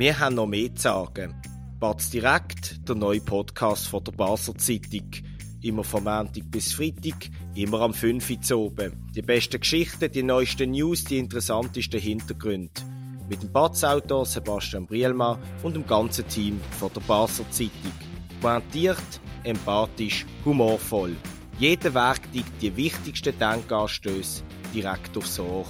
Wir haben noch mehr zu sagen. Batz direkt, der neue Podcast von der Basler Zeitung. Immer vom Montag bis Freitag, immer am 5 Uhr oben. Die besten Geschichten, die neuesten News, die interessantesten Hintergründe. Mit dem Batz-Autor Sebastian Brielmann und dem ganzen Team von der Basler Zeitung. Pointiert, empathisch, humorvoll. Jeder Werktag die wichtigsten Denkanstöße direkt aufs Ohr.